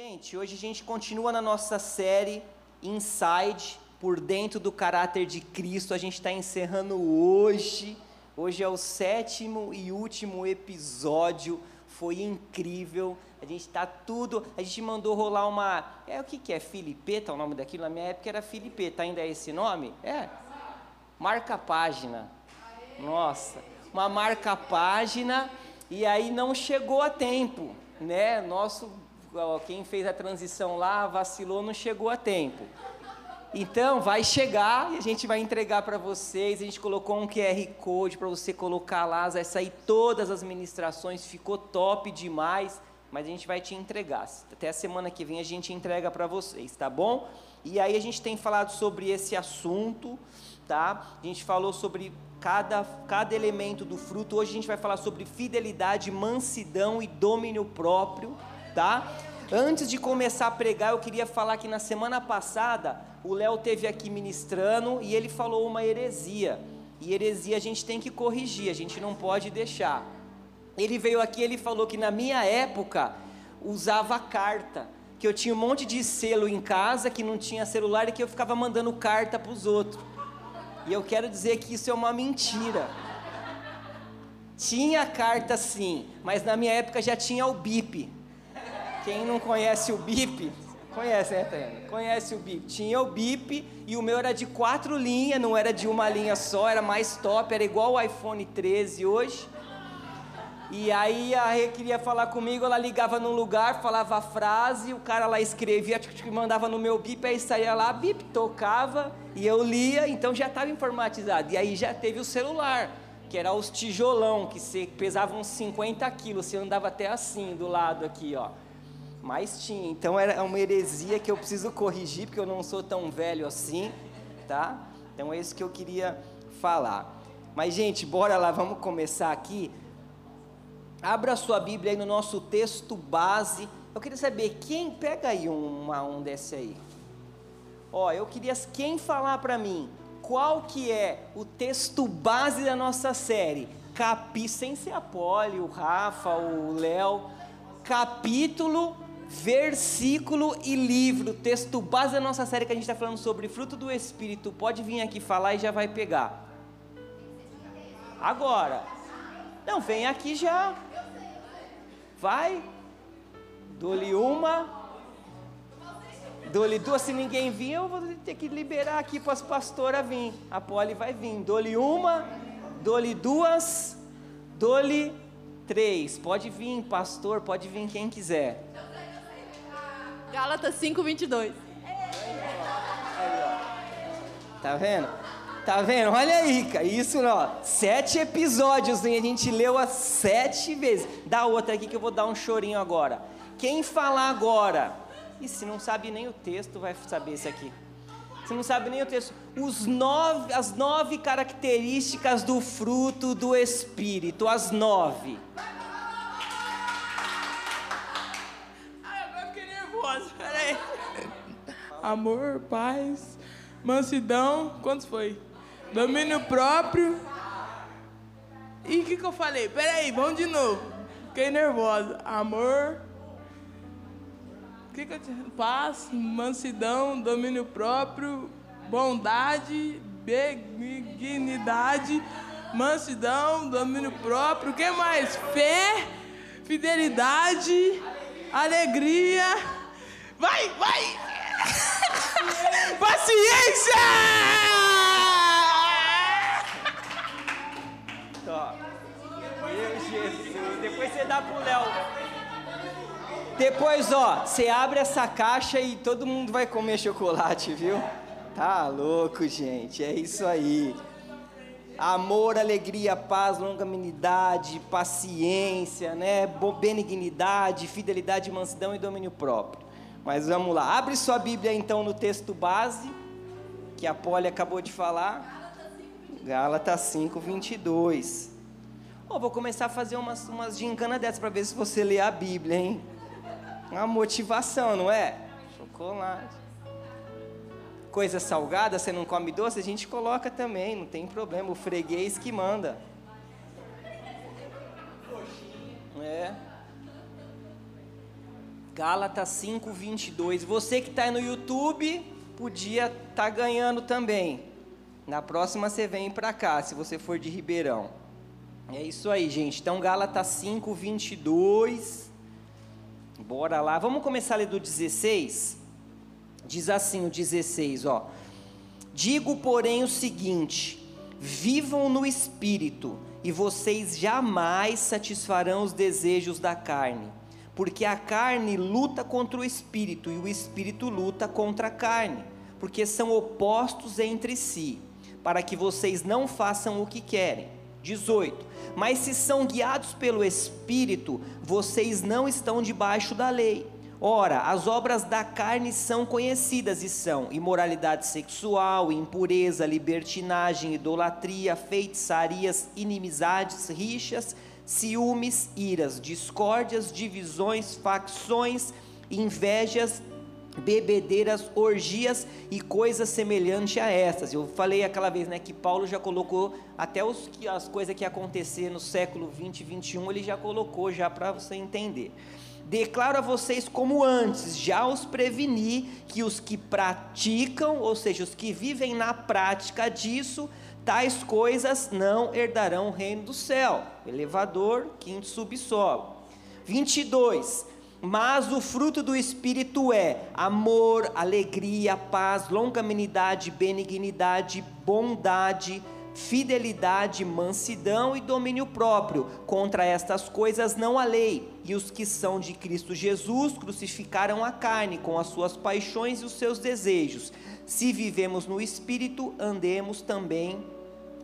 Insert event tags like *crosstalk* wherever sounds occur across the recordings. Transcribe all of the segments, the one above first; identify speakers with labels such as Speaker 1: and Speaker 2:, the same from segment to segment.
Speaker 1: Gente, hoje a gente continua na nossa série Inside, por dentro do caráter de Cristo. A gente está encerrando hoje. Hoje é o sétimo e último episódio. Foi incrível. A gente está tudo. A gente mandou rolar uma. É o que, que é? Filipeta, o nome daquilo? Na minha época era Filipeta. Ainda é esse nome? É. Marca página. Nossa. Uma marca página. E aí não chegou a tempo. Né? Nosso quem fez a transição lá vacilou, não chegou a tempo. Então, vai chegar e a gente vai entregar para vocês. A gente colocou um QR Code para você colocar lá, vai sair todas as ministrações, ficou top demais, mas a gente vai te entregar. Até a semana que vem a gente entrega para vocês, tá bom? E aí a gente tem falado sobre esse assunto, tá? A gente falou sobre cada, cada elemento do fruto. Hoje a gente vai falar sobre fidelidade, mansidão e domínio próprio tá? Antes de começar a pregar, eu queria falar que na semana passada o Léo teve aqui ministrando e ele falou uma heresia. E heresia a gente tem que corrigir, a gente não pode deixar. Ele veio aqui, ele falou que na minha época usava carta, que eu tinha um monte de selo em casa, que não tinha celular e que eu ficava mandando carta para os outros. E eu quero dizer que isso é uma mentira. Tinha carta sim, mas na minha época já tinha o bip. Quem não conhece o BIP, conhece, né, Tânia? Conhece o BIP. Tinha o BIP e o meu era de quatro linhas, não era de uma linha só, era mais top, era igual o iPhone 13 hoje. E aí a Rê queria falar comigo, ela ligava num lugar, falava a frase, o cara lá escrevia, mandava no meu bip, aí saía lá, bip, tocava, e eu lia, então já estava informatizado. E aí já teve o celular, que era os tijolão, que pesavam uns 50 quilos, você andava até assim, do lado aqui, ó. Mas tinha, então era uma heresia que eu preciso corrigir, porque eu não sou tão velho assim, tá? Então é isso que eu queria falar. Mas, gente, bora lá, vamos começar aqui. Abra sua Bíblia aí no nosso texto base. Eu queria saber quem. Pega aí uma, um desse aí. Ó, eu queria quem falar para mim qual que é o texto base da nossa série. Capi, sem ser a Poli, o Rafa, o Léo. Capítulo versículo e livro, texto base da nossa série que a gente está falando sobre fruto do Espírito. Pode vir aqui falar e já vai pegar. Agora. Não, vem aqui já. Vai. Dou-lhe uma. Dou-lhe duas. Se ninguém vir, eu vou ter que liberar aqui para as pastoras vir. A Poli vai vir. Dou-lhe uma. Dou-lhe duas. Dou-lhe três. Pode vir, pastor. Pode vir quem quiser.
Speaker 2: Gálatas 5, 22.
Speaker 1: Tá vendo? Tá vendo? Olha aí, cara. Isso, ó. Sete episódios, hein? A gente leu as sete vezes. Dá outra aqui que eu vou dar um chorinho agora. Quem falar agora? E se não sabe nem o texto, vai saber esse aqui. Se não sabe nem o texto. Os nove, as nove características do fruto do Espírito. As nove.
Speaker 3: Amor, paz, mansidão, quantos foi? Domínio próprio. E o que, que eu falei? Peraí, vamos de novo. Fiquei nervosa. Amor. Que que eu? Paz, mansidão, domínio próprio, bondade, benignidade, mansidão, domínio próprio. O que mais? Fé, fidelidade, alegria. Vai, vai! *laughs* Paciência!
Speaker 1: Depois você dá pro Léo. Depois, ó, você abre essa caixa e todo mundo vai comer chocolate, viu? Tá louco, gente. É isso aí. Amor, alegria, paz, longanimidade, paciência, né? Benignidade, fidelidade, mansidão e domínio próprio. Mas vamos lá, abre sua Bíblia então no texto base, que a Polly acabou de falar. Gálatas 5, 22. Oh, vou começar a fazer umas, umas gincanas dessas para ver se você lê a Bíblia, hein? Uma motivação, não é? Chocolate. Coisa salgada, você não come doce, a gente coloca também, não tem problema. O freguês que manda. É. Gálatas 5, 22. Você que está no YouTube, podia estar tá ganhando também. Na próxima você vem para cá, se você for de Ribeirão. É isso aí, gente. Então, Gálatas 5, 22. Bora lá. Vamos começar a ler do 16? Diz assim o 16, ó. Digo, porém, o seguinte: vivam no espírito, e vocês jamais satisfarão os desejos da carne. Porque a carne luta contra o espírito, e o espírito luta contra a carne, porque são opostos entre si, para que vocês não façam o que querem. 18. Mas se são guiados pelo Espírito, vocês não estão debaixo da lei. Ora, as obras da carne são conhecidas e são imoralidade sexual, impureza, libertinagem, idolatria, feitiçarias, inimizades, rixas, ciúmes, iras, discórdias, divisões, facções, invejas, bebedeiras, orgias e coisas semelhantes a essas. Eu falei aquela vez, né, que Paulo já colocou até os as coisas que acontecer no século 20 e 21, ele já colocou já para você entender. Declaro a vocês como antes, já os preveni que os que praticam, ou seja, os que vivem na prática disso, tais coisas não herdarão o reino do céu. Elevador, quinto subsolo. 22 mas o fruto do Espírito é amor, alegria, paz, longanimidade, benignidade, bondade, fidelidade, mansidão e domínio próprio. Contra estas coisas não há lei. E os que são de Cristo Jesus crucificaram a carne com as suas paixões e os seus desejos. Se vivemos no Espírito, andemos também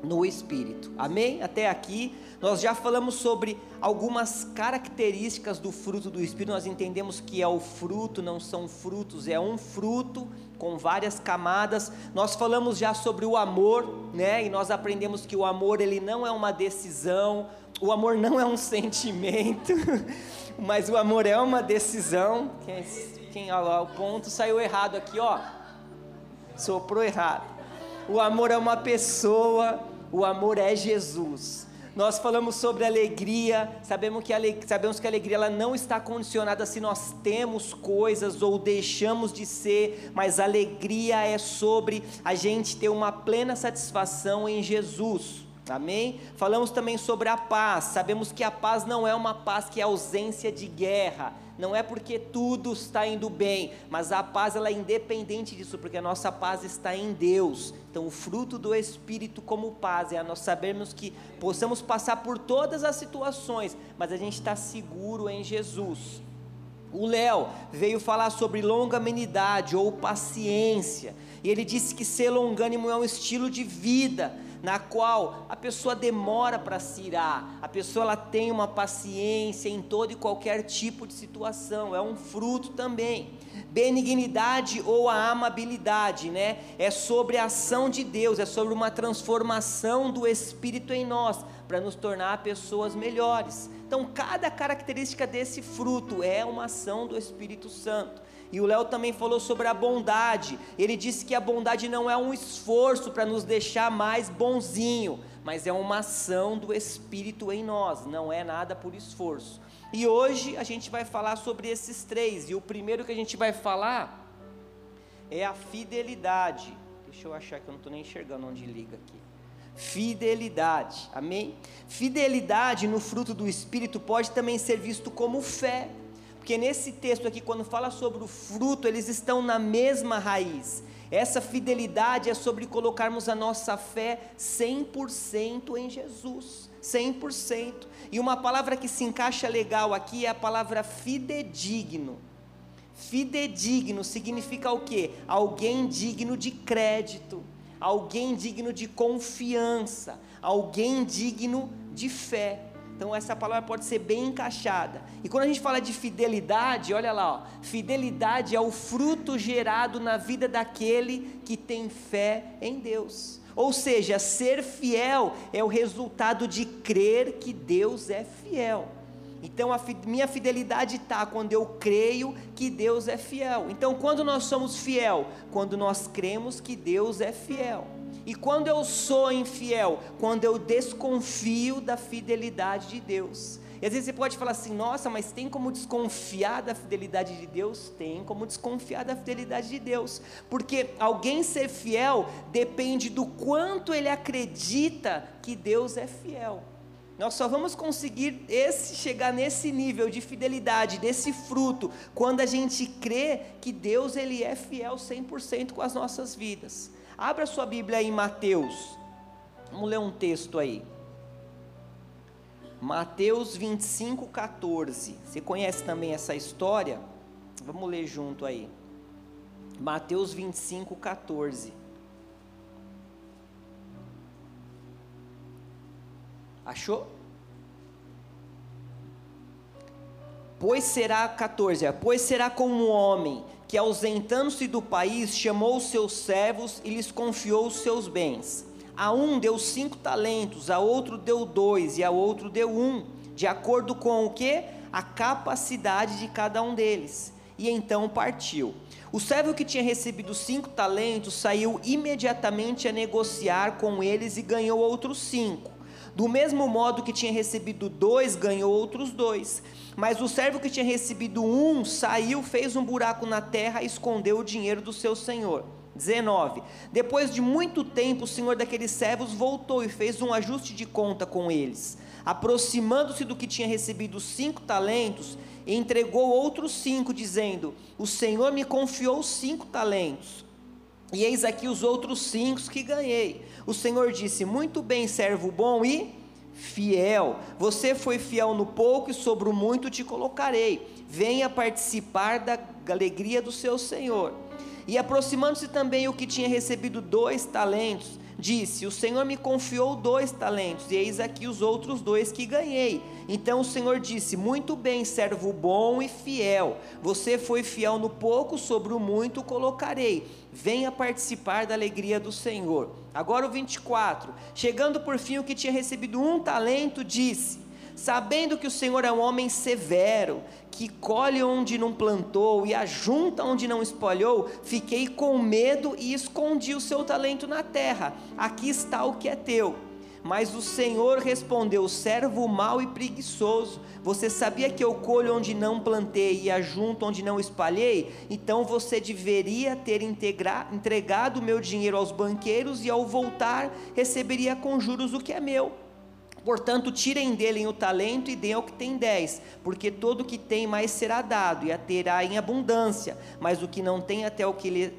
Speaker 1: no Espírito. Amém? Até aqui nós já falamos sobre algumas características do fruto do Espírito. Nós entendemos que é o fruto, não são frutos, é um fruto com várias camadas. Nós falamos já sobre o amor, né? E nós aprendemos que o amor ele não é uma decisão, o amor não é um *laughs* sentimento, *laughs* mas o amor é uma decisão. Quem, quem o ponto saiu errado aqui, ó. Soprou errado. O amor é uma pessoa, o amor é Jesus. Nós falamos sobre alegria, sabemos que a, sabemos que a alegria ela não está condicionada se nós temos coisas ou deixamos de ser, mas alegria é sobre a gente ter uma plena satisfação em Jesus. Amém? Falamos também sobre a paz. Sabemos que a paz não é uma paz que é ausência de guerra, não é porque tudo está indo bem, mas a paz ela é independente disso, porque a nossa paz está em Deus. Então, o fruto do Espírito como paz é nós sabermos que possamos passar por todas as situações, mas a gente está seguro em Jesus. O Léo veio falar sobre longanimidade ou paciência, e ele disse que ser longânimo é um estilo de vida na qual a pessoa demora para se irar, a pessoa ela tem uma paciência em todo e qualquer tipo de situação, é um fruto também. Benignidade ou a amabilidade, né? É sobre a ação de Deus, é sobre uma transformação do Espírito em nós, para nos tornar pessoas melhores. Então, cada característica desse fruto é uma ação do Espírito Santo. E o Léo também falou sobre a bondade. Ele disse que a bondade não é um esforço para nos deixar mais bonzinho, mas é uma ação do Espírito em nós, não é nada por esforço. E hoje a gente vai falar sobre esses três. E o primeiro que a gente vai falar é a fidelidade. Deixa eu achar que eu não estou nem enxergando onde liga aqui. Fidelidade, amém? Fidelidade no fruto do Espírito pode também ser visto como fé. Porque nesse texto aqui, quando fala sobre o fruto, eles estão na mesma raiz. Essa fidelidade é sobre colocarmos a nossa fé 100% em Jesus. 100%. E uma palavra que se encaixa legal aqui é a palavra fidedigno. Fidedigno significa o quê? Alguém digno de crédito, alguém digno de confiança, alguém digno de fé. Então essa palavra pode ser bem encaixada. E quando a gente fala de fidelidade, olha lá, ó, fidelidade é o fruto gerado na vida daquele que tem fé em Deus. Ou seja, ser fiel é o resultado de crer que Deus é fiel. Então a minha fidelidade está quando eu creio que Deus é fiel. Então quando nós somos fiel, quando nós cremos que Deus é fiel. E quando eu sou infiel, quando eu desconfio da fidelidade de Deus. E às vezes você pode falar assim: nossa, mas tem como desconfiar da fidelidade de Deus? Tem como desconfiar da fidelidade de Deus, porque alguém ser fiel depende do quanto ele acredita que Deus é fiel. Nós só vamos conseguir esse, chegar nesse nível de fidelidade, desse fruto, quando a gente crê que Deus ele é fiel 100% com as nossas vidas. Abra sua Bíblia aí em Mateus. Vamos ler um texto aí. Mateus 25, 14. Você conhece também essa história? Vamos ler junto aí. Mateus 25, 14. Achou? Pois será, 14, pois será como um homem que, ausentando-se do país, chamou os seus servos e lhes confiou os seus bens. A um deu cinco talentos, a outro deu dois e a outro deu um, de acordo com o que? A capacidade de cada um deles. E então partiu. O servo que tinha recebido cinco talentos saiu imediatamente a negociar com eles e ganhou outros cinco. Do mesmo modo que tinha recebido dois, ganhou outros dois. Mas o servo que tinha recebido um saiu, fez um buraco na terra e escondeu o dinheiro do seu senhor. 19. Depois de muito tempo, o senhor daqueles servos voltou e fez um ajuste de conta com eles. Aproximando-se do que tinha recebido cinco talentos, entregou outros cinco, dizendo: O senhor me confiou cinco talentos. E eis aqui os outros cinco que ganhei. O Senhor disse: Muito bem, servo bom e fiel. Você foi fiel no pouco e sobre o muito te colocarei. Venha participar da alegria do seu Senhor. E aproximando-se também o que tinha recebido dois talentos, disse: O Senhor me confiou dois talentos, e eis aqui os outros dois que ganhei. Então o Senhor disse: Muito bem, servo bom e fiel. Você foi fiel no pouco, sobre o muito colocarei. Venha participar da alegria do Senhor. Agora o 24. Chegando por fim o que tinha recebido um talento, disse: Sabendo que o Senhor é um homem severo, que colhe onde não plantou e ajunta onde não espalhou, fiquei com medo e escondi o seu talento na terra. Aqui está o que é teu. Mas o Senhor respondeu: servo mau e preguiçoso, você sabia que eu colho onde não plantei e ajunto onde não espalhei? Então você deveria ter entregado o meu dinheiro aos banqueiros e ao voltar receberia com juros o que é meu. Portanto, tirem dele o talento e deem ao que tem dez, porque todo o que tem mais será dado, e a terá em abundância, mas o que não tem até o que, lhe,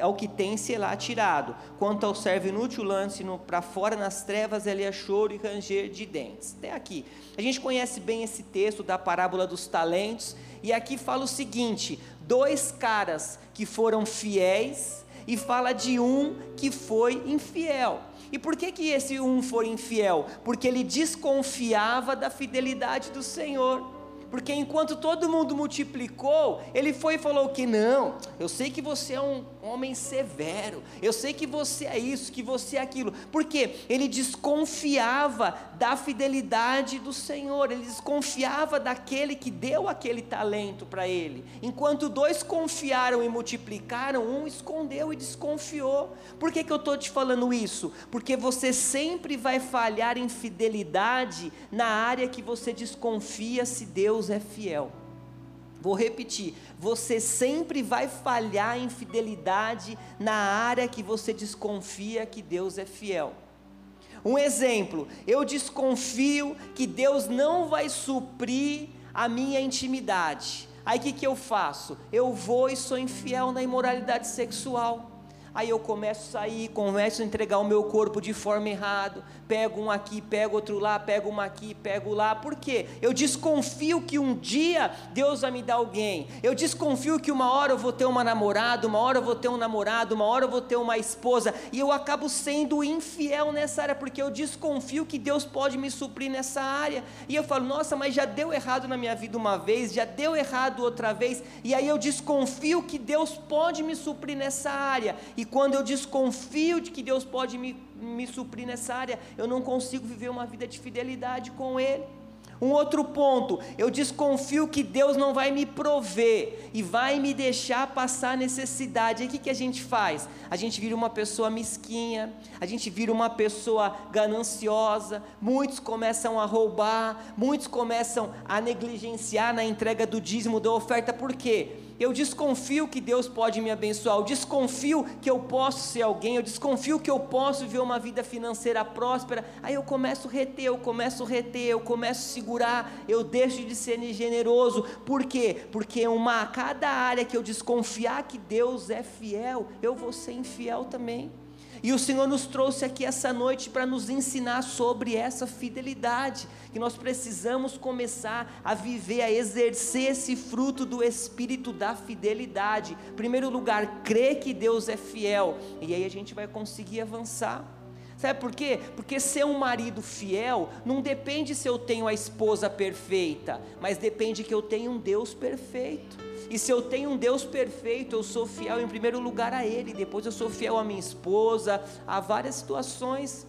Speaker 1: ao que tem será tirado. Quanto ao servo inútil, lance para fora nas trevas, ali é choro e ranger de dentes. Até aqui. A gente conhece bem esse texto da parábola dos talentos, e aqui fala o seguinte: dois caras que foram fiéis, e fala de um que foi infiel. E por que, que esse um foi infiel? Porque ele desconfiava da fidelidade do Senhor. Porque enquanto todo mundo multiplicou, ele foi e falou que não, eu sei que você é um homem severo, eu sei que você é isso, que você é aquilo. Porque ele desconfiava da fidelidade do Senhor, ele desconfiava daquele que deu aquele talento para ele. Enquanto dois confiaram e multiplicaram, um escondeu e desconfiou. Por que, que eu estou te falando isso? Porque você sempre vai falhar em fidelidade na área que você desconfia se Deus Deus é fiel. Vou repetir, você sempre vai falhar em fidelidade na área que você desconfia que Deus é fiel. Um exemplo, eu desconfio que Deus não vai suprir a minha intimidade. Aí o que, que eu faço? Eu vou e sou infiel na imoralidade sexual. Aí eu começo a sair, começo a entregar o meu corpo de forma errada, pego um aqui, pego outro lá, pego uma aqui, pego lá. Por quê? Eu desconfio que um dia Deus vai me dar alguém. Eu desconfio que uma hora eu vou ter uma namorada, uma hora eu vou ter um namorado, uma hora eu vou ter uma esposa, e eu acabo sendo infiel nessa área porque eu desconfio que Deus pode me suprir nessa área. E eu falo: "Nossa, mas já deu errado na minha vida uma vez, já deu errado outra vez". E aí eu desconfio que Deus pode me suprir nessa área. E quando eu desconfio de que Deus pode me, me suprir nessa área, eu não consigo viver uma vida de fidelidade com Ele. Um outro ponto, eu desconfio que Deus não vai me prover e vai me deixar passar necessidade. E o que, que a gente faz? A gente vira uma pessoa mesquinha, a gente vira uma pessoa gananciosa, muitos começam a roubar, muitos começam a negligenciar na entrega do dízimo da oferta, por quê? Eu desconfio que Deus pode me abençoar, eu desconfio que eu posso ser alguém, eu desconfio que eu posso viver uma vida financeira próspera, aí eu começo a reter, eu começo a reter, eu começo a segurar, eu deixo de ser generoso, por quê? Porque uma, cada área que eu desconfiar que Deus é fiel, eu vou ser infiel também. E o Senhor nos trouxe aqui essa noite para nos ensinar sobre essa fidelidade, que nós precisamos começar a viver, a exercer esse fruto do espírito da fidelidade. Em primeiro lugar, crer que Deus é fiel, e aí a gente vai conseguir avançar. Sabe por quê? Porque ser um marido fiel não depende se eu tenho a esposa perfeita, mas depende que eu tenho um Deus perfeito. E se eu tenho um Deus perfeito, eu sou fiel em primeiro lugar a Ele, depois eu sou fiel à minha esposa, a várias situações.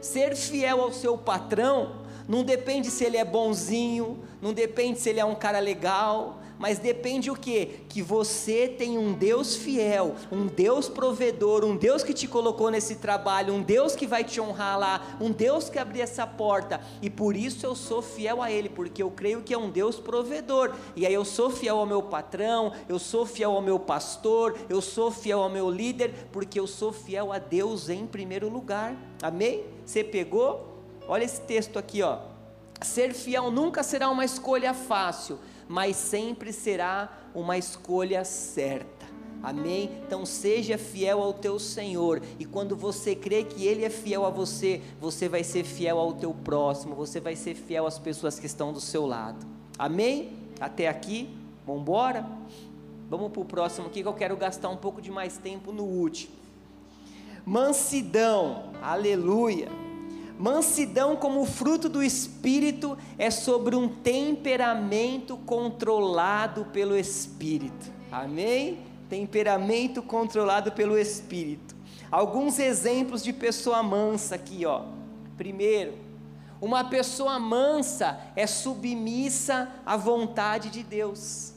Speaker 1: Ser fiel ao seu patrão não depende se ele é bonzinho, não depende se ele é um cara legal, mas depende o que? Que você tem um Deus fiel, um Deus provedor, um Deus que te colocou nesse trabalho, um Deus que vai te honrar lá, um Deus que abriu essa porta, e por isso eu sou fiel a Ele, porque eu creio que é um Deus provedor, e aí eu sou fiel ao meu patrão, eu sou fiel ao meu pastor, eu sou fiel ao meu líder, porque eu sou fiel a Deus em primeiro lugar, amém? Você pegou? Olha esse texto aqui, ó. Ser fiel nunca será uma escolha fácil, mas sempre será uma escolha certa. Amém? Então seja fiel ao teu Senhor, e quando você crê que Ele é fiel a você, você vai ser fiel ao teu próximo, você vai ser fiel às pessoas que estão do seu lado. Amém? Até aqui? Vamos embora? Vamos para o próximo aqui que eu quero gastar um pouco de mais tempo no último. Mansidão, aleluia. Mansidão, como fruto do Espírito, é sobre um temperamento controlado pelo Espírito. Amém? Temperamento controlado pelo Espírito. Alguns exemplos de pessoa mansa aqui, ó. Primeiro, uma pessoa mansa é submissa à vontade de Deus.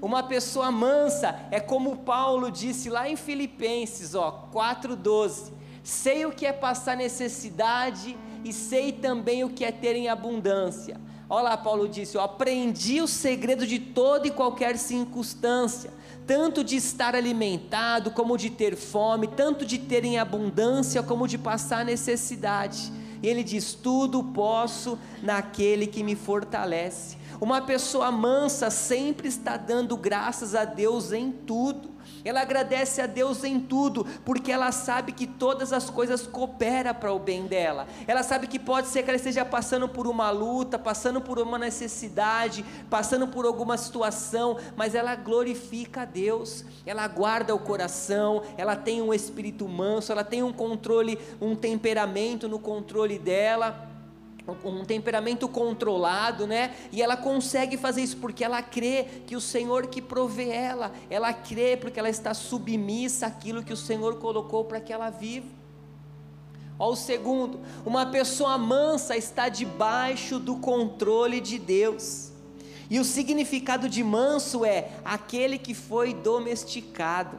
Speaker 1: Uma pessoa mansa é como Paulo disse lá em Filipenses, ó, 4:12 sei o que é passar necessidade e sei também o que é ter em abundância. Olha lá, Paulo disse: Eu aprendi o segredo de toda e qualquer circunstância, tanto de estar alimentado, como de ter fome, tanto de ter em abundância, como de passar necessidade. E ele diz: Tudo posso naquele que me fortalece. Uma pessoa mansa sempre está dando graças a Deus em tudo ela agradece a Deus em tudo, porque ela sabe que todas as coisas cooperam para o bem dela. Ela sabe que pode ser que ela esteja passando por uma luta, passando por uma necessidade, passando por alguma situação, mas ela glorifica a Deus, ela guarda o coração, ela tem um espírito manso, ela tem um controle, um temperamento no controle dela um temperamento controlado, né? E ela consegue fazer isso porque ela crê que o Senhor que provê ela, ela crê porque ela está submissa àquilo que o Senhor colocou para que ela viva. Ó, o segundo, uma pessoa mansa está debaixo do controle de Deus. E o significado de manso é aquele que foi domesticado.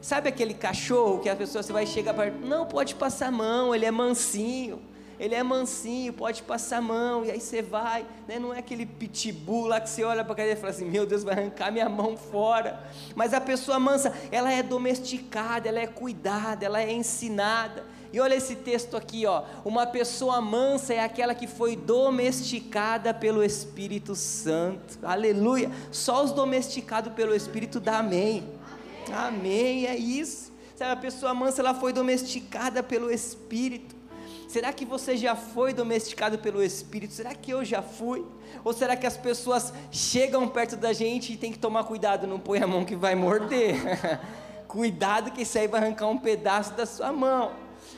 Speaker 1: Sabe aquele cachorro que a pessoa você vai chegar para não pode passar a mão, ele é mansinho ele é mansinho, pode passar a mão, e aí você vai, né? não é aquele pitbull lá que você olha para a cadeira e fala assim: meu Deus, vai arrancar minha mão fora. Mas a pessoa mansa, ela é domesticada, ela é cuidada, ela é ensinada. E olha esse texto aqui, ó. Uma pessoa mansa é aquela que foi domesticada pelo Espírito Santo. Aleluia. Só os domesticados pelo Espírito dá amém. Amém, amém é isso. A pessoa mansa ela foi domesticada pelo Espírito. Será que você já foi domesticado pelo Espírito? Será que eu já fui? Ou será que as pessoas chegam perto da gente e tem que tomar cuidado, não põe a mão que vai morder? *laughs* cuidado que isso aí vai arrancar um pedaço da sua mão.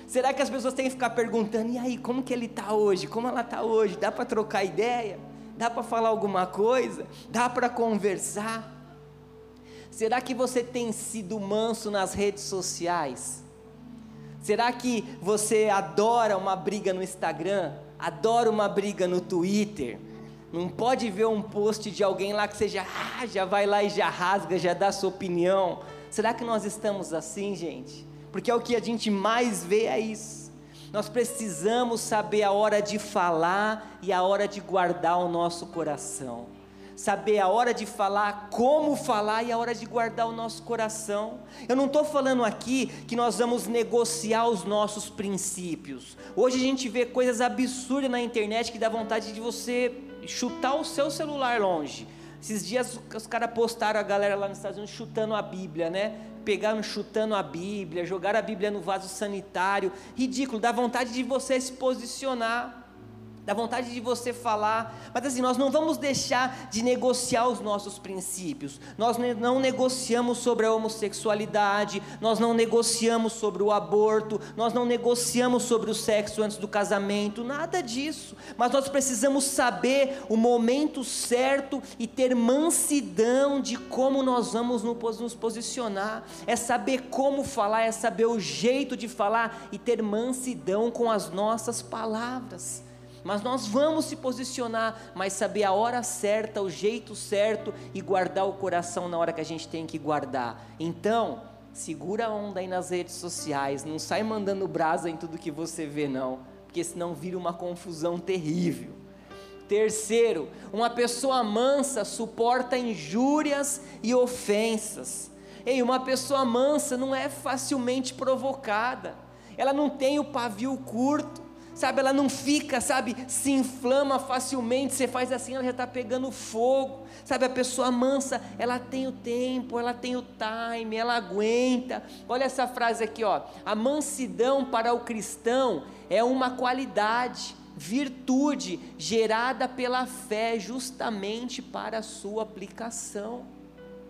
Speaker 1: Será que as pessoas têm que ficar perguntando, e aí, como que ele está hoje? Como ela está hoje? Dá para trocar ideia? Dá para falar alguma coisa? Dá para conversar? Será que você tem sido manso nas redes sociais? Será que você adora uma briga no Instagram? adora uma briga no Twitter. Não pode ver um post de alguém lá que você já, ah, já vai lá e já rasga, já dá sua opinião. Será que nós estamos assim, gente? Porque é o que a gente mais vê é isso. Nós precisamos saber a hora de falar e a hora de guardar o nosso coração saber a hora de falar, como falar e a hora de guardar o nosso coração. Eu não estou falando aqui que nós vamos negociar os nossos princípios. Hoje a gente vê coisas absurdas na internet que dá vontade de você chutar o seu celular longe. Esses dias os caras postaram a galera lá nos Estados Unidos chutando a Bíblia, né? Pegaram chutando a Bíblia, jogaram a Bíblia no vaso sanitário. Ridículo, dá vontade de você se posicionar dá vontade de você falar, mas assim, nós não vamos deixar de negociar os nossos princípios. Nós não negociamos sobre a homossexualidade, nós não negociamos sobre o aborto, nós não negociamos sobre o sexo antes do casamento, nada disso. Mas nós precisamos saber o momento certo e ter mansidão de como nós vamos nos posicionar. É saber como falar, é saber o jeito de falar e ter mansidão com as nossas palavras mas nós vamos se posicionar, mas saber a hora certa, o jeito certo e guardar o coração na hora que a gente tem que guardar. Então, segura a onda aí nas redes sociais, não sai mandando brasa em tudo que você vê não, porque senão vira uma confusão terrível. Terceiro, uma pessoa mansa suporta injúrias e ofensas. Ei, uma pessoa mansa não é facilmente provocada. Ela não tem o pavio curto sabe? Ela não fica, sabe? Se inflama facilmente. Você faz assim, ela já está pegando fogo, sabe? A pessoa mansa, ela tem o tempo, ela tem o time, ela aguenta. Olha essa frase aqui, ó. A mansidão para o cristão é uma qualidade, virtude gerada pela fé, justamente para a sua aplicação.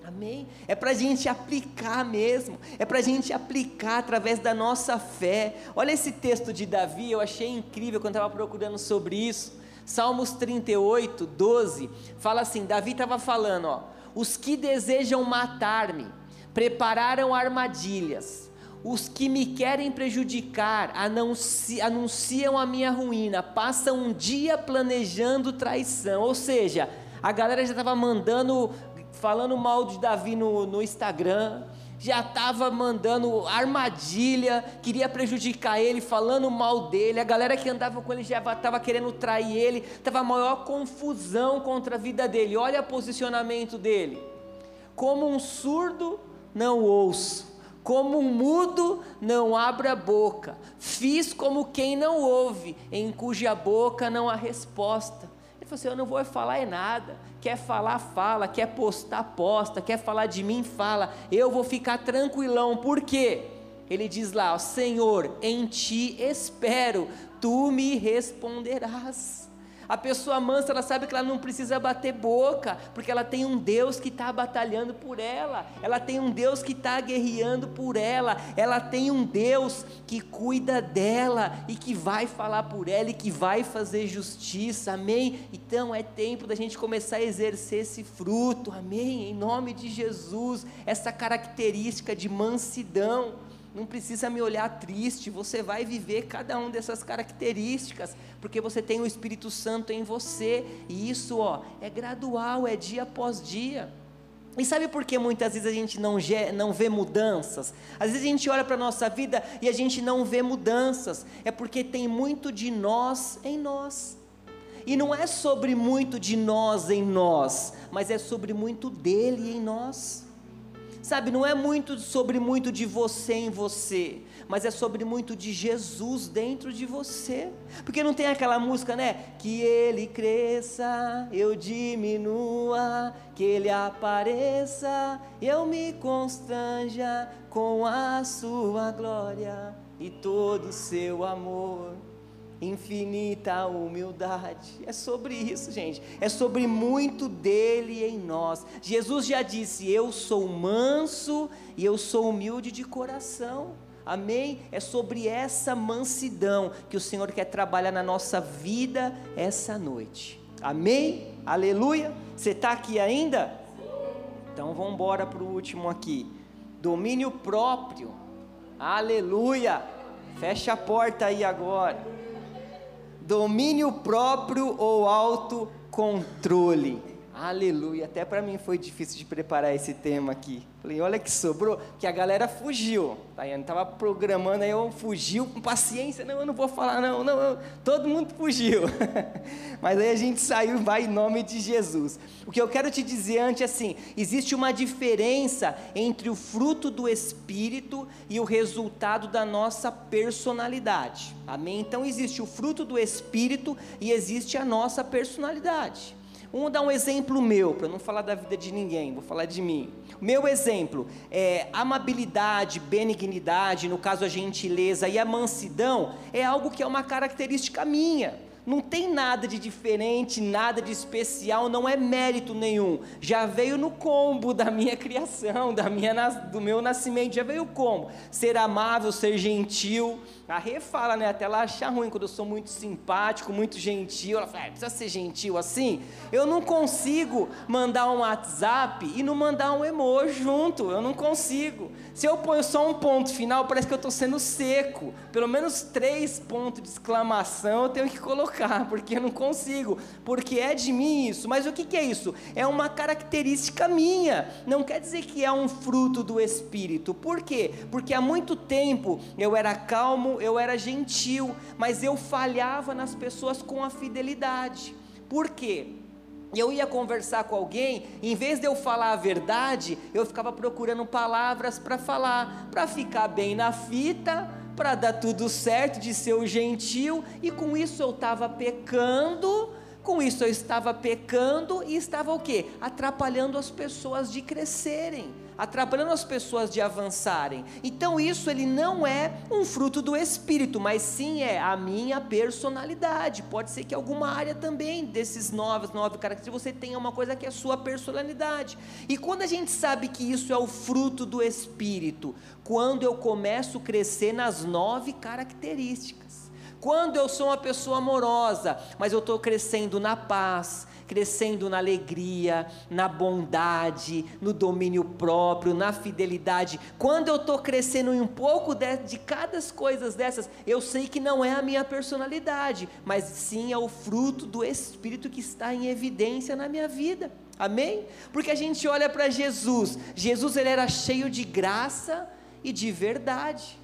Speaker 1: Amém? É para a gente aplicar mesmo, é para a gente aplicar através da nossa fé. Olha esse texto de Davi, eu achei incrível quando estava procurando sobre isso. Salmos 38, 12, fala assim: Davi estava falando, ó, os que desejam matar-me prepararam armadilhas, os que me querem prejudicar anunciam a minha ruína, passam um dia planejando traição. Ou seja, a galera já estava mandando falando mal de Davi no, no Instagram, já estava mandando armadilha, queria prejudicar ele, falando mal dele. A galera que andava com ele já estava querendo trair ele, estava a maior confusão contra a vida dele. Olha o posicionamento dele. Como um surdo, não ouço. Como um mudo, não abra a boca. Fiz como quem não ouve, em cuja boca não há resposta. Falou assim: Eu não vou falar é nada. Quer falar, fala. Quer postar, posta. Quer falar de mim, fala. Eu vou ficar tranquilão. Por quê? Ele diz lá: Senhor, em ti espero, tu me responderás. A pessoa mansa, ela sabe que ela não precisa bater boca, porque ela tem um Deus que está batalhando por ela, ela tem um Deus que está guerreando por ela, ela tem um Deus que cuida dela e que vai falar por ela e que vai fazer justiça, amém? Então é tempo da gente começar a exercer esse fruto, amém? Em nome de Jesus, essa característica de mansidão não precisa me olhar triste, você vai viver cada uma dessas características, porque você tem o Espírito Santo em você, e isso, ó, é gradual, é dia após dia. E sabe por que muitas vezes a gente não, não vê mudanças? Às vezes a gente olha para a nossa vida e a gente não vê mudanças, é porque tem muito de nós em nós. E não é sobre muito de nós em nós, mas é sobre muito dele em nós. Sabe, não é muito sobre muito de você em você, mas é sobre muito de Jesus dentro de você. Porque não tem aquela música, né? Que ele cresça, eu diminua, que ele apareça, eu me constranja com a sua glória e todo o seu amor infinita humildade. É sobre isso, gente. É sobre muito dele em nós. Jesus já disse: Eu sou manso e eu sou humilde de coração. Amém? É sobre essa mansidão que o Senhor quer trabalhar na nossa vida essa noite. Amém? Aleluia. Você está aqui ainda? Então vamos embora para o último aqui. Domínio próprio. Aleluia. Fecha a porta aí agora. Domínio próprio ou autocontrole? Aleluia. Até para mim foi difícil de preparar esse tema aqui. Falei, olha que sobrou, que a galera fugiu. Tayane estava programando, aí eu fugiu com paciência. Não, eu não vou falar, não, não. não. Todo mundo fugiu. *laughs* Mas aí a gente saiu e vai em nome de Jesus. O que eu quero te dizer antes é assim: existe uma diferença entre o fruto do Espírito e o resultado da nossa personalidade. Amém? Então existe o fruto do Espírito e existe a nossa personalidade. Vamos dar um exemplo meu, para não falar da vida de ninguém, vou falar de mim. Meu exemplo é amabilidade, benignidade, no caso a gentileza e a mansidão, é algo que é uma característica minha. Não tem nada de diferente, nada de especial, não é mérito nenhum. Já veio no combo da minha criação, da minha, do meu nascimento, já veio como? Ser amável, ser gentil. A Rê fala, né? Até ela acha ruim quando eu sou muito simpático, muito gentil. Ela fala, ah, precisa ser gentil assim? Eu não consigo mandar um WhatsApp e não mandar um emoji junto. Eu não consigo. Se eu ponho só um ponto final, parece que eu estou sendo seco. Pelo menos três pontos de exclamação eu tenho que colocar *laughs* porque eu não consigo, porque é de mim isso. Mas o que, que é isso? É uma característica minha, não quer dizer que é um fruto do Espírito. Por quê? Porque há muito tempo eu era calmo, eu era gentil, mas eu falhava nas pessoas com a fidelidade. Por quê? eu ia conversar com alguém, em vez de eu falar a verdade, eu ficava procurando palavras para falar, para ficar bem na fita, para dar tudo certo, de ser o gentil, e com isso eu estava pecando, com isso eu estava pecando e estava o quê? Atrapalhando as pessoas de crescerem atrapalhando as pessoas de avançarem. Então isso ele não é um fruto do espírito, mas sim é a minha personalidade. Pode ser que alguma área também desses novos nove características você tenha uma coisa que é a sua personalidade. E quando a gente sabe que isso é o fruto do espírito, quando eu começo a crescer nas nove características. Quando eu sou uma pessoa amorosa, mas eu estou crescendo na paz, crescendo na alegria, na bondade, no domínio próprio, na fidelidade. Quando eu estou crescendo em um pouco de, de cada coisas dessas, eu sei que não é a minha personalidade, mas sim é o fruto do Espírito que está em evidência na minha vida. Amém? Porque a gente olha para Jesus, Jesus ele era cheio de graça e de verdade.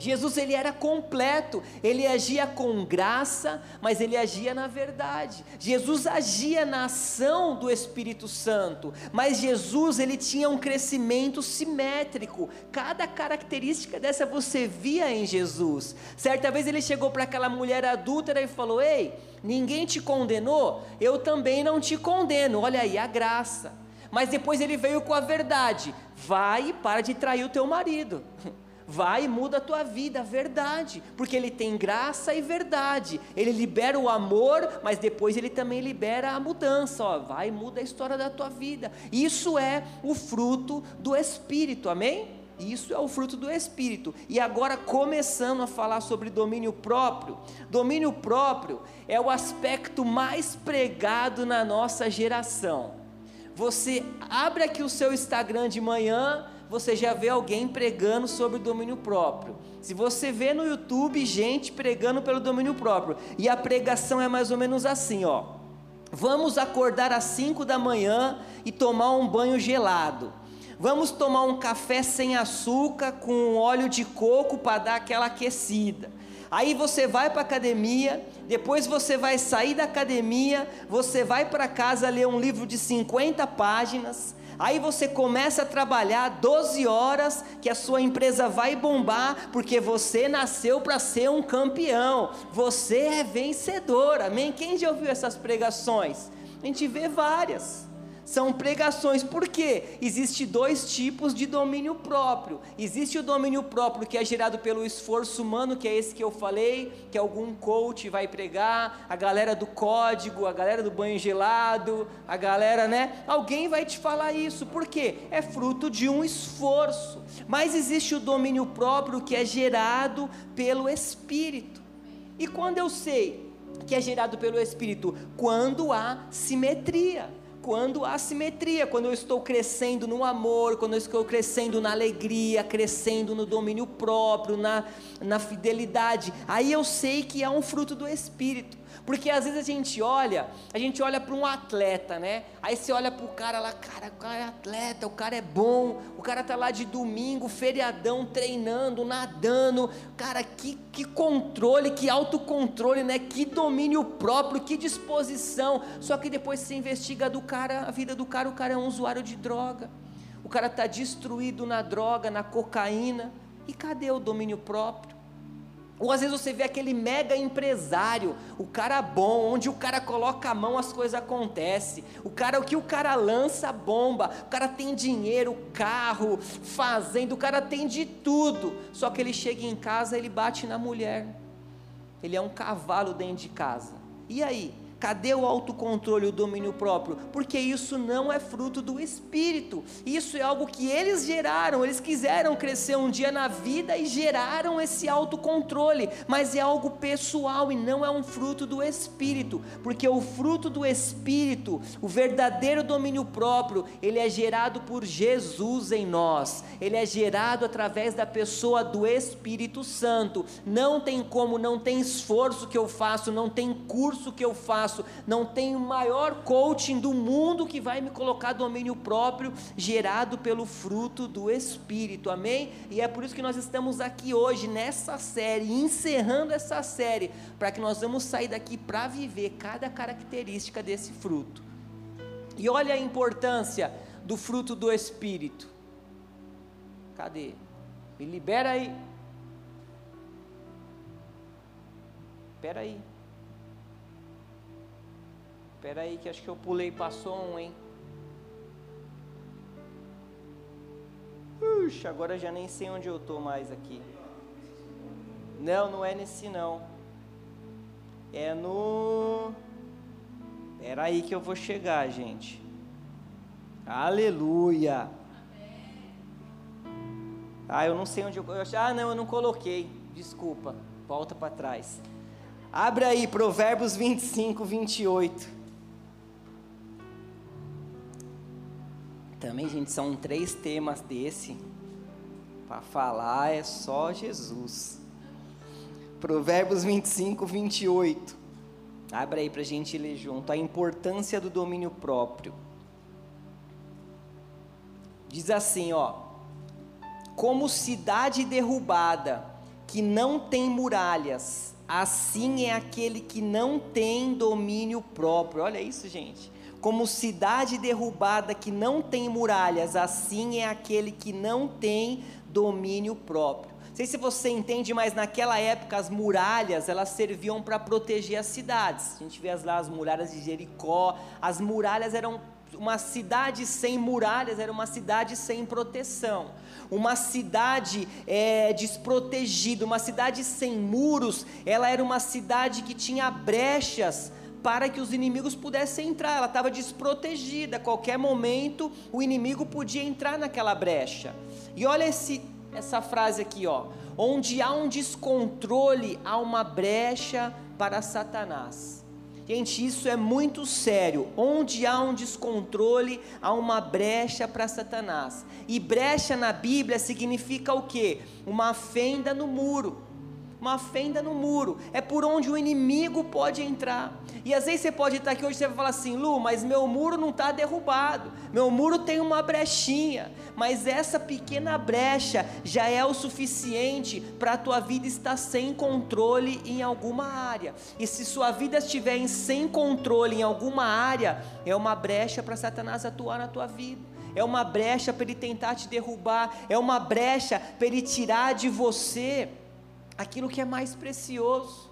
Speaker 1: Jesus ele era completo, ele agia com graça, mas ele agia na verdade. Jesus agia na ação do Espírito Santo, mas Jesus ele tinha um crescimento simétrico. Cada característica dessa você via em Jesus. Certa vez ele chegou para aquela mulher adúltera e falou: "Ei, ninguém te condenou? Eu também não te condeno. Olha aí a graça." Mas depois ele veio com a verdade: "Vai e para de trair o teu marido." *laughs* Vai e muda a tua vida, a verdade, porque ele tem graça e verdade. Ele libera o amor, mas depois ele também libera a mudança. Ó, vai e muda a história da tua vida. Isso é o fruto do Espírito, amém? Isso é o fruto do Espírito. E agora, começando a falar sobre domínio próprio. Domínio próprio é o aspecto mais pregado na nossa geração. Você abre aqui o seu Instagram de manhã, você já vê alguém pregando sobre o domínio próprio. Se você vê no YouTube gente pregando pelo domínio próprio, e a pregação é mais ou menos assim, ó. Vamos acordar às 5 da manhã e tomar um banho gelado. Vamos tomar um café sem açúcar com óleo de coco para dar aquela aquecida. Aí você vai para a academia, depois você vai sair da academia, você vai para casa ler um livro de 50 páginas, Aí você começa a trabalhar 12 horas que a sua empresa vai bombar, porque você nasceu para ser um campeão. Você é vencedor. Amém? Quem já ouviu essas pregações? A gente vê várias são pregações. Por quê? Existe dois tipos de domínio próprio. Existe o domínio próprio que é gerado pelo esforço humano, que é esse que eu falei, que algum coach vai pregar, a galera do código, a galera do banho gelado, a galera, né? Alguém vai te falar isso. Por quê? É fruto de um esforço. Mas existe o domínio próprio que é gerado pelo espírito. E quando eu sei que é gerado pelo espírito? Quando há simetria quando há simetria, quando eu estou crescendo no amor, quando eu estou crescendo na alegria, crescendo no domínio próprio, na, na fidelidade, aí eu sei que é um fruto do Espírito. Porque às vezes a gente olha, a gente olha para um atleta, né? Aí você olha para o cara lá, cara, o cara é atleta, o cara é bom, o cara tá lá de domingo, feriadão, treinando, nadando. Cara, que, que controle, que autocontrole, né? Que domínio próprio, que disposição. Só que depois você investiga do cara, a vida do cara, o cara é um usuário de droga. O cara tá destruído na droga, na cocaína. E cadê o domínio próprio? Ou às vezes você vê aquele mega empresário, o cara bom, onde o cara coloca a mão as coisas acontecem. O cara, o que o cara lança bomba, o cara tem dinheiro, carro, fazenda, o cara tem de tudo. Só que ele chega em casa, ele bate na mulher. Ele é um cavalo dentro de casa. E aí? Cadê o autocontrole, o domínio próprio? Porque isso não é fruto do espírito. Isso é algo que eles geraram. Eles quiseram crescer um dia na vida e geraram esse autocontrole, mas é algo pessoal e não é um fruto do espírito, porque o fruto do espírito, o verdadeiro domínio próprio, ele é gerado por Jesus em nós. Ele é gerado através da pessoa do Espírito Santo. Não tem como, não tem esforço que eu faço, não tem curso que eu faço faço, não tem o maior coaching do mundo que vai me colocar domínio próprio, gerado pelo fruto do Espírito, amém? E é por isso que nós estamos aqui hoje, nessa série, encerrando essa série, para que nós vamos sair daqui para viver cada característica desse fruto. E olha a importância do fruto do Espírito. Cadê? Me libera aí. Espera aí. Espera aí que acho que eu pulei, passou um, hein? Puxa, agora já nem sei onde eu tô mais aqui. Não, não é nesse não. É no. Espera aí que eu vou chegar, gente. Aleluia. Ah, eu não sei onde eu. Ah, não, eu não coloquei. Desculpa. Volta para trás. Abre aí, Provérbios 25, 28. Também, gente, são três temas desse. Para falar é só Jesus. Provérbios 25, 28. Abre aí para a gente ler junto. A importância do domínio próprio. Diz assim, ó. Como cidade derrubada, que não tem muralhas, assim é aquele que não tem domínio próprio. Olha isso, gente como cidade derrubada que não tem muralhas, assim é aquele que não tem domínio próprio. Não sei se você entende, mas naquela época as muralhas elas serviam para proteger as cidades. A gente vê lá as muralhas de Jericó. As muralhas eram uma cidade sem muralhas era uma cidade sem proteção, uma cidade é, desprotegida, uma cidade sem muros, ela era uma cidade que tinha brechas para que os inimigos pudessem entrar. Ela estava desprotegida. A qualquer momento o inimigo podia entrar naquela brecha. E olha esse, essa frase aqui, ó. Onde há um descontrole, há uma brecha para Satanás. Gente, isso é muito sério. Onde há um descontrole, há uma brecha para Satanás. E brecha na Bíblia significa o quê? Uma fenda no muro uma fenda no muro, é por onde o inimigo pode entrar. E às vezes você pode estar aqui hoje e você vai falar assim, Lu, mas meu muro não está derrubado, meu muro tem uma brechinha, mas essa pequena brecha já é o suficiente para a tua vida estar sem controle em alguma área. E se sua vida estiver em sem controle em alguma área, é uma brecha para Satanás atuar na tua vida. É uma brecha para ele tentar te derrubar, é uma brecha para ele tirar de você aquilo que é mais precioso.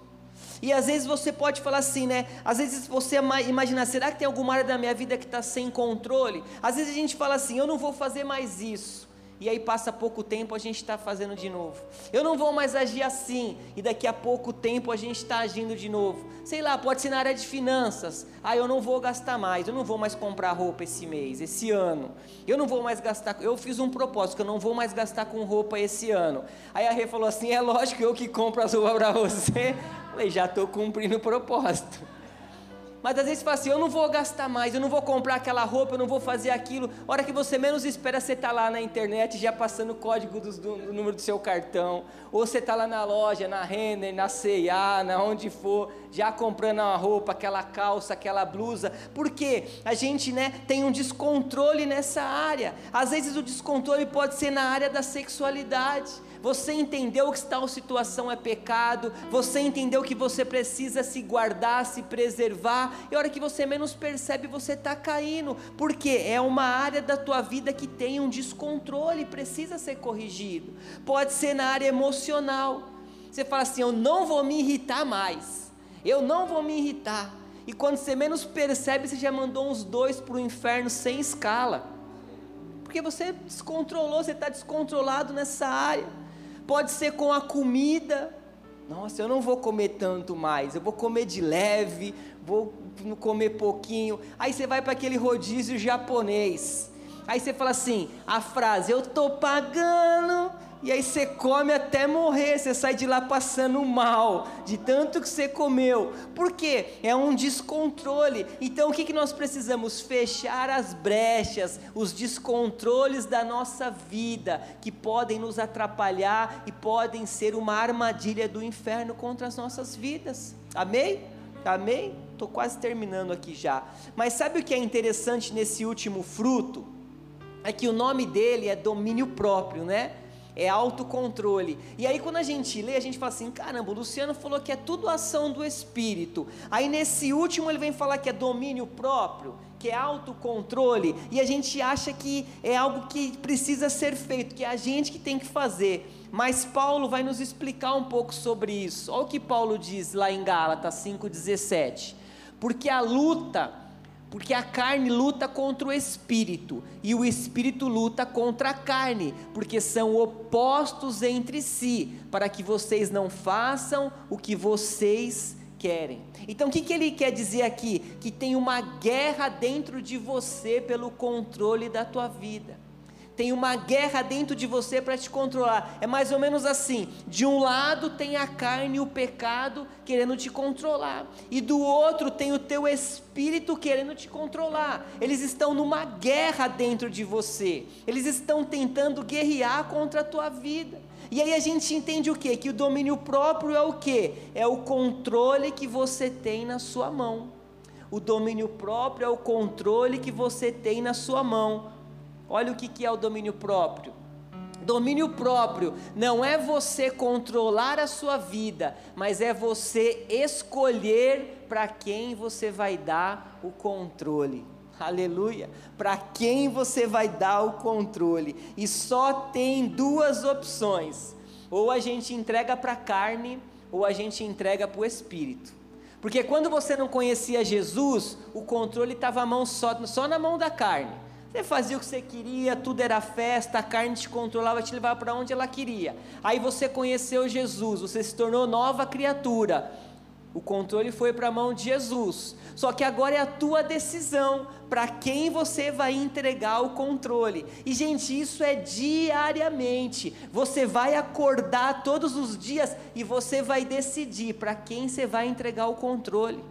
Speaker 1: E às vezes você pode falar assim, né? Às vezes você imagina, será que tem alguma área da minha vida que está sem controle? Às vezes a gente fala assim, eu não vou fazer mais isso e aí passa pouco tempo a gente está fazendo de novo. Eu não vou mais agir assim, e daqui a pouco tempo a gente está agindo de novo. Sei lá, pode ser na área de finanças. Ah, eu não vou gastar mais, eu não vou mais comprar roupa esse mês, esse ano. Eu não vou mais gastar, eu fiz um propósito que eu não vou mais gastar com roupa esse ano. Aí a Rê falou assim: é lógico, eu que compro as roupas para você. Eu falei, já estou cumprindo o propósito. Mas às vezes você fala assim: eu não vou gastar mais, eu não vou comprar aquela roupa, eu não vou fazer aquilo. A hora que você menos espera, você está lá na internet já passando o código do, do, número do seu cartão. Ou você está lá na loja, na Renner, na CIA, na onde for, já comprando a roupa, aquela calça, aquela blusa. Porque a gente né, tem um descontrole nessa área. Às vezes o descontrole pode ser na área da sexualidade você entendeu que tal situação é pecado, você entendeu que você precisa se guardar, se preservar, e a hora que você menos percebe, você está caindo, porque é uma área da tua vida que tem um descontrole, precisa ser corrigido. Pode ser na área emocional. Você fala assim: eu não vou me irritar mais, eu não vou me irritar. E quando você menos percebe, você já mandou uns dois para o inferno sem escala. Porque você descontrolou, você está descontrolado nessa área pode ser com a comida. Nossa, eu não vou comer tanto mais, eu vou comer de leve, vou comer pouquinho. Aí você vai para aquele rodízio japonês. Aí você fala assim: a frase, eu estou pagando e aí você come até morrer, você sai de lá passando mal, de tanto que você comeu. Por quê? É um descontrole. Então o que, que nós precisamos? Fechar as brechas, os descontroles da nossa vida, que podem nos atrapalhar e podem ser uma armadilha do inferno contra as nossas vidas. Amém? Amém? Estou quase terminando aqui já. Mas sabe o que é interessante nesse último fruto? É que o nome dele é domínio próprio, né? É autocontrole. E aí quando a gente lê, a gente fala assim: caramba, o Luciano falou que é tudo ação do espírito. Aí nesse último ele vem falar que é domínio próprio, que é autocontrole, e a gente acha que é algo que precisa ser feito, que é a gente que tem que fazer. Mas Paulo vai nos explicar um pouco sobre isso. Olha o que Paulo diz lá em Gálatas 5,17. Porque a luta porque a carne luta contra o espírito e o espírito luta contra a carne, porque são opostos entre si, para que vocês não façam o que vocês querem. Então o que, que ele quer dizer aqui? Que tem uma guerra dentro de você pelo controle da tua vida tem uma guerra dentro de você para te controlar. É mais ou menos assim: de um lado tem a carne e o pecado querendo te controlar, e do outro tem o teu espírito querendo te controlar. Eles estão numa guerra dentro de você, eles estão tentando guerrear contra a tua vida. E aí a gente entende o que? Que o domínio próprio é o que? É o controle que você tem na sua mão. O domínio próprio é o controle que você tem na sua mão. Olha o que, é o domínio próprio. Domínio próprio não é você controlar a sua vida, mas é você escolher para quem você vai dar o controle. Aleluia! Para quem você vai dar o controle. E só tem duas opções: ou a gente entrega para a carne, ou a gente entrega para o espírito. Porque quando você não conhecia Jesus, o controle estava só, só na mão da carne. Você fazia o que você queria, tudo era festa, a carne te controlava, te levava para onde ela queria. Aí você conheceu Jesus, você se tornou nova criatura. O controle foi para a mão de Jesus. Só que agora é a tua decisão para quem você vai entregar o controle. E gente, isso é diariamente. Você vai acordar todos os dias e você vai decidir para quem você vai entregar o controle.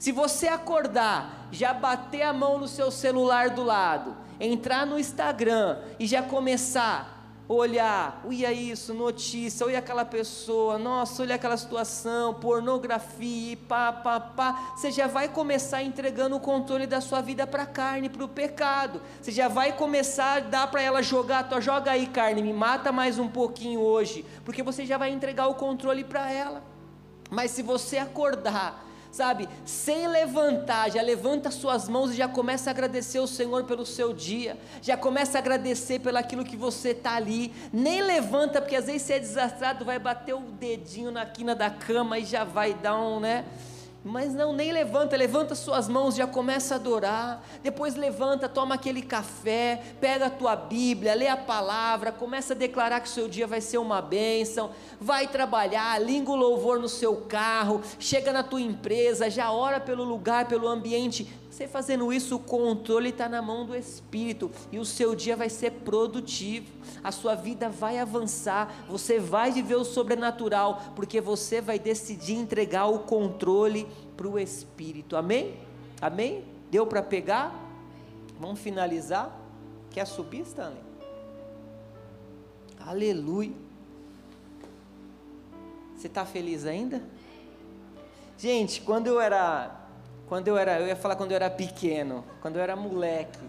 Speaker 1: Se você acordar, já bater a mão no seu celular do lado, entrar no Instagram e já começar a olhar, olha isso, notícia, olha aquela pessoa, nossa, olha aquela situação, pornografia, pá, pá, pá, você já vai começar entregando o controle da sua vida para a carne, para o pecado. Você já vai começar a dar para ela jogar, tua, joga aí carne, me mata mais um pouquinho hoje, porque você já vai entregar o controle para ela. Mas se você acordar sabe, sem levantar, já levanta suas mãos e já começa a agradecer o Senhor pelo seu dia, já começa a agradecer pelo aquilo que você está ali, nem levanta, porque às vezes você é desastrado, vai bater o dedinho na quina da cama e já vai dar um, né? Mas não, nem levanta, levanta suas mãos, já começa a adorar. Depois levanta, toma aquele café, pega a tua Bíblia, lê a palavra, começa a declarar que o seu dia vai ser uma bênção. Vai trabalhar, língua o louvor no seu carro, chega na tua empresa, já ora pelo lugar, pelo ambiente. Você fazendo isso, o controle está na mão do Espírito e o seu dia vai ser produtivo, a sua vida vai avançar, você vai viver o sobrenatural, porque você vai decidir entregar o controle para o espírito. Amém? Amém? Deu para pegar? Vamos finalizar? Quer subir, Stanley? Aleluia. Você está feliz ainda? Gente, quando eu era, quando eu era, eu ia falar quando eu era pequeno, quando eu era moleque,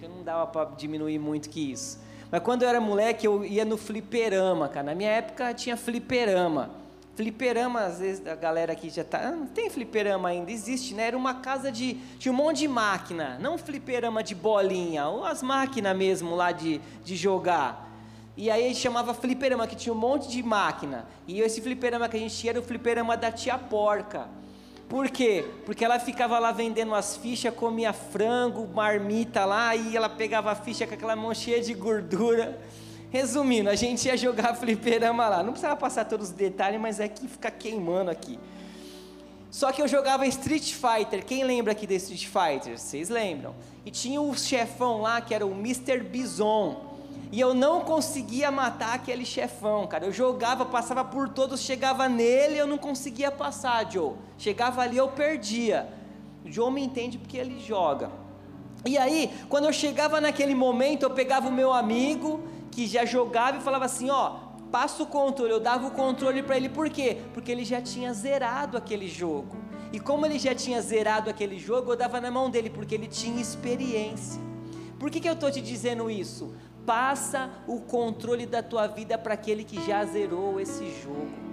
Speaker 1: que não dava para diminuir muito que isso. Mas quando eu era moleque, eu ia no fliperama, cara. Na minha época tinha fliperama. Fliperama, às vezes a galera aqui já tá. Não tem fliperama ainda, existe, né? Era uma casa de. Tinha um monte de máquina. Não fliperama de bolinha, ou as máquinas mesmo lá de, de jogar. E aí chamava fliperama, que tinha um monte de máquina. E esse fliperama que a gente tinha era o fliperama da tia porca. Por quê? Porque ela ficava lá vendendo as fichas, comia frango, marmita lá, e ela pegava a ficha com aquela mão cheia de gordura. Resumindo, a gente ia jogar fliperama lá. Não precisava passar todos os detalhes, mas é que fica queimando aqui. Só que eu jogava Street Fighter. Quem lembra aqui de Street Fighter? Vocês lembram? E tinha o chefão lá que era o Mr. Bison. E eu não conseguia matar aquele chefão, cara. Eu jogava, passava por todos, chegava nele, eu não conseguia passar, Joe. Chegava ali, eu perdia. O Joe me entende porque ele joga. E aí, quando eu chegava naquele momento, eu pegava o meu amigo que já jogava e falava assim: ó, passa o controle. Eu dava o controle para ele, por quê? Porque ele já tinha zerado aquele jogo. E como ele já tinha zerado aquele jogo, eu dava na mão dele, porque ele tinha experiência. Por que, que eu estou te dizendo isso? Passa o controle da tua vida para aquele que já zerou esse jogo.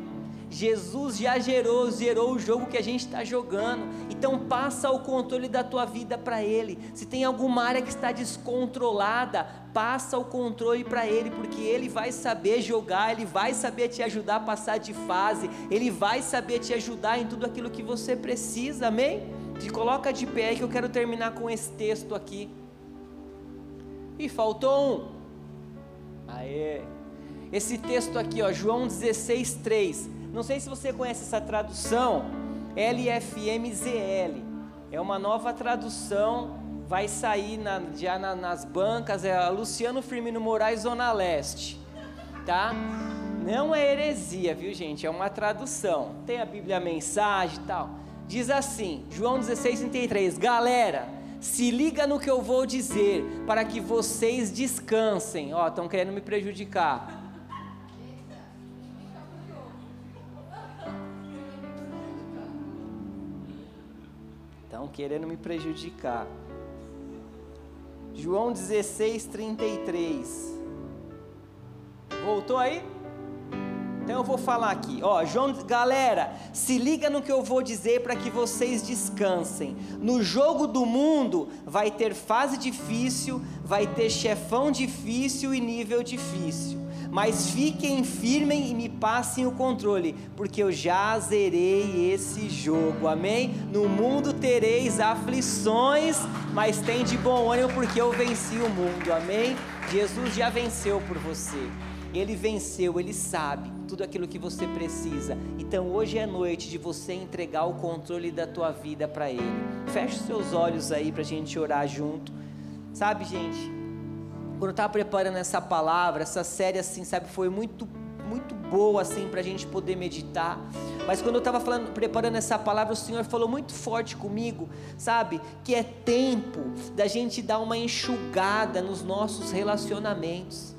Speaker 1: Jesus já gerou, zerou o jogo que a gente está jogando. Então passa o controle da tua vida para Ele. Se tem alguma área que está descontrolada, passa o controle para Ele, porque Ele vai saber jogar, Ele vai saber te ajudar a passar de fase, Ele vai saber te ajudar em tudo aquilo que você precisa, amém? Te coloca de pé que eu quero terminar com esse texto aqui. E faltou um. Esse texto aqui, ó, João 16, 3. Não sei se você conhece essa tradução, LFMZL. É uma nova tradução, vai sair na, já na, nas bancas, é a Luciano Firmino Moraes, Zona Leste. Tá? Não é heresia, viu gente? É uma tradução. Tem a Bíblia a mensagem e tal. Diz assim, João 16, 33. Galera, se liga no que eu vou dizer, para que vocês descansem. Ó, estão querendo me prejudicar. Estão querendo me prejudicar. João 16, 33. Voltou aí? Então eu vou falar aqui, ó, João, galera, se liga no que eu vou dizer para que vocês descansem. No jogo do mundo vai ter fase difícil, vai ter chefão difícil e nível difícil. Mas fiquem firmes e me passem o controle, porque eu já zerei esse jogo. Amém? No mundo tereis aflições, mas tem de bom ânimo porque eu venci o mundo. Amém? Jesus já venceu por você. Ele venceu, ele sabe tudo aquilo que você precisa. Então hoje é noite de você entregar o controle da tua vida para Ele. Feche seus olhos aí para a gente orar junto. Sabe, gente, quando eu estava preparando essa palavra, essa série assim, sabe, foi muito muito boa assim para a gente poder meditar. Mas quando eu estava preparando essa palavra, o Senhor falou muito forte comigo, sabe? Que é tempo da gente dar uma enxugada nos nossos relacionamentos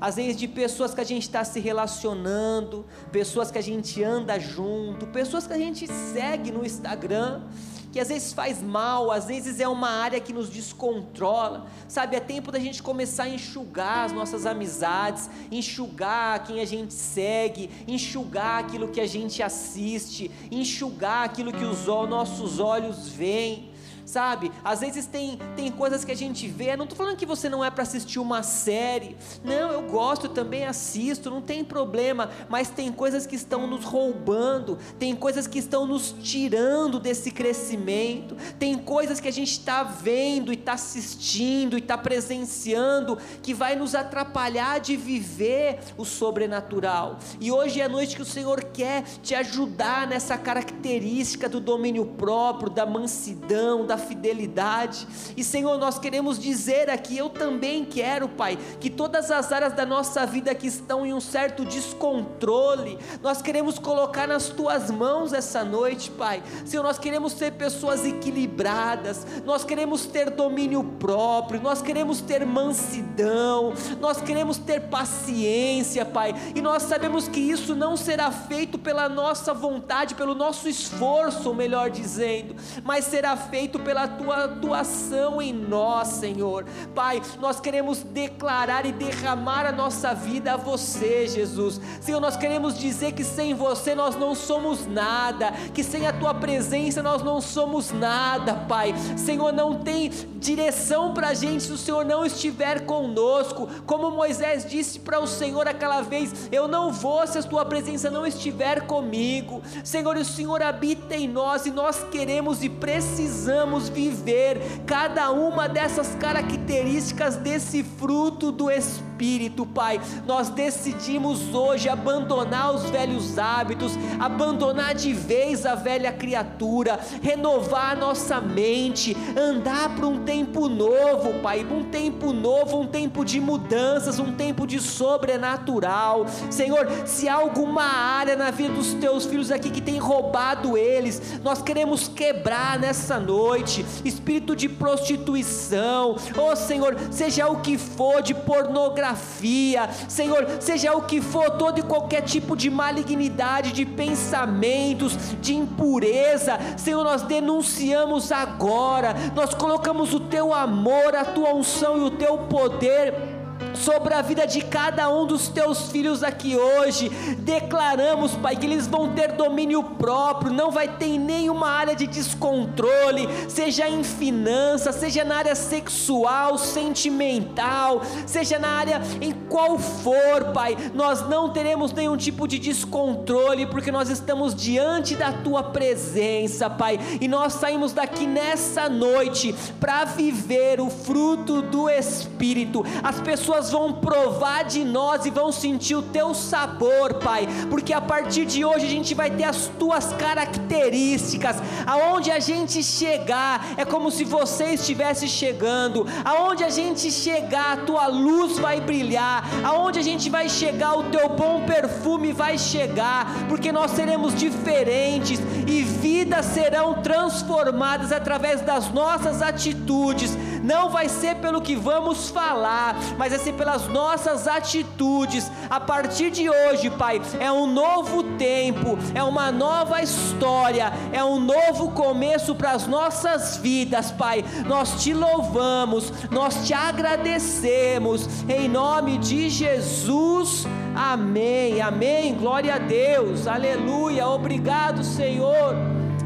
Speaker 1: às vezes de pessoas que a gente está se relacionando, pessoas que a gente anda junto, pessoas que a gente segue no Instagram, que às vezes faz mal, às vezes é uma área que nos descontrola, sabe? É tempo da gente começar a enxugar as nossas amizades, enxugar quem a gente segue, enxugar aquilo que a gente assiste, enxugar aquilo que os nossos olhos veem sabe? Às vezes tem, tem coisas que a gente vê, não estou falando que você não é para assistir uma série, não, eu gosto, também assisto, não tem problema, mas tem coisas que estão nos roubando, tem coisas que estão nos tirando desse crescimento, tem coisas que a gente está vendo e está assistindo e está presenciando que vai nos atrapalhar de viver o sobrenatural. E hoje é a noite que o Senhor quer te ajudar nessa característica do domínio próprio, da mansidão, da fidelidade. E Senhor, nós queremos dizer aqui, eu também quero, Pai, que todas as áreas da nossa vida que estão em um certo descontrole, nós queremos colocar nas tuas mãos essa noite, Pai. Senhor, nós queremos ser pessoas equilibradas, nós queremos ter domínio próprio, nós queremos ter mansidão, nós queremos ter paciência, Pai. E nós sabemos que isso não será feito pela nossa vontade, pelo nosso esforço, melhor dizendo, mas será feito pela tua atuação em nós, Senhor. Pai, nós queremos declarar e derramar a nossa vida a você, Jesus. Senhor, nós queremos dizer que sem você nós não somos nada, que sem a tua presença nós não somos nada, Pai. Senhor, não tem direção para a gente se o Senhor não estiver conosco. Como Moisés disse para o Senhor aquela vez: Eu não vou se a tua presença não estiver comigo. Senhor, o Senhor habita em nós e nós queremos e precisamos viver cada uma dessas características desse fruto do Espírito, Pai. Nós decidimos hoje abandonar os velhos hábitos, abandonar de vez a velha criatura, renovar a nossa mente, andar para um tempo novo, Pai, um tempo novo, um tempo de mudanças, um tempo de sobrenatural. Senhor, se há alguma área na vida dos teus filhos aqui que tem roubado eles, nós queremos quebrar nessa noite. Espírito de prostituição, oh Senhor, seja o que for de pornografia, Senhor, seja o que for, todo e qualquer tipo de malignidade, de pensamentos, de impureza, Senhor, nós denunciamos agora, nós colocamos o teu amor, a tua unção e o teu poder sobre a vida de cada um dos teus filhos aqui hoje. Declaramos, Pai, que eles vão ter domínio próprio, não vai ter nenhuma área de descontrole, seja em finanças, seja na área sexual, sentimental, seja na área em qual for, Pai. Nós não teremos nenhum tipo de descontrole, porque nós estamos diante da tua presença, Pai, e nós saímos daqui nessa noite para viver o fruto do Espírito. As pessoas pessoas vão provar de nós e vão sentir o teu sabor, Pai, porque a partir de hoje a gente vai ter as tuas características. Aonde a gente chegar, é como se você estivesse chegando. Aonde a gente chegar, a tua luz vai brilhar. Aonde a gente vai chegar, o teu bom perfume vai chegar, porque nós seremos diferentes e vidas serão transformadas através das nossas atitudes. Não vai ser pelo que vamos falar, mas vai ser pelas nossas atitudes. A partir de hoje, Pai, é um novo tempo, é uma nova história, é um novo começo para as nossas vidas, Pai. Nós te louvamos, nós te agradecemos, em nome de Jesus. Amém, amém. Glória a Deus, aleluia. Obrigado, Senhor.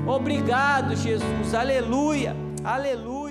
Speaker 1: Obrigado, Jesus, aleluia, aleluia.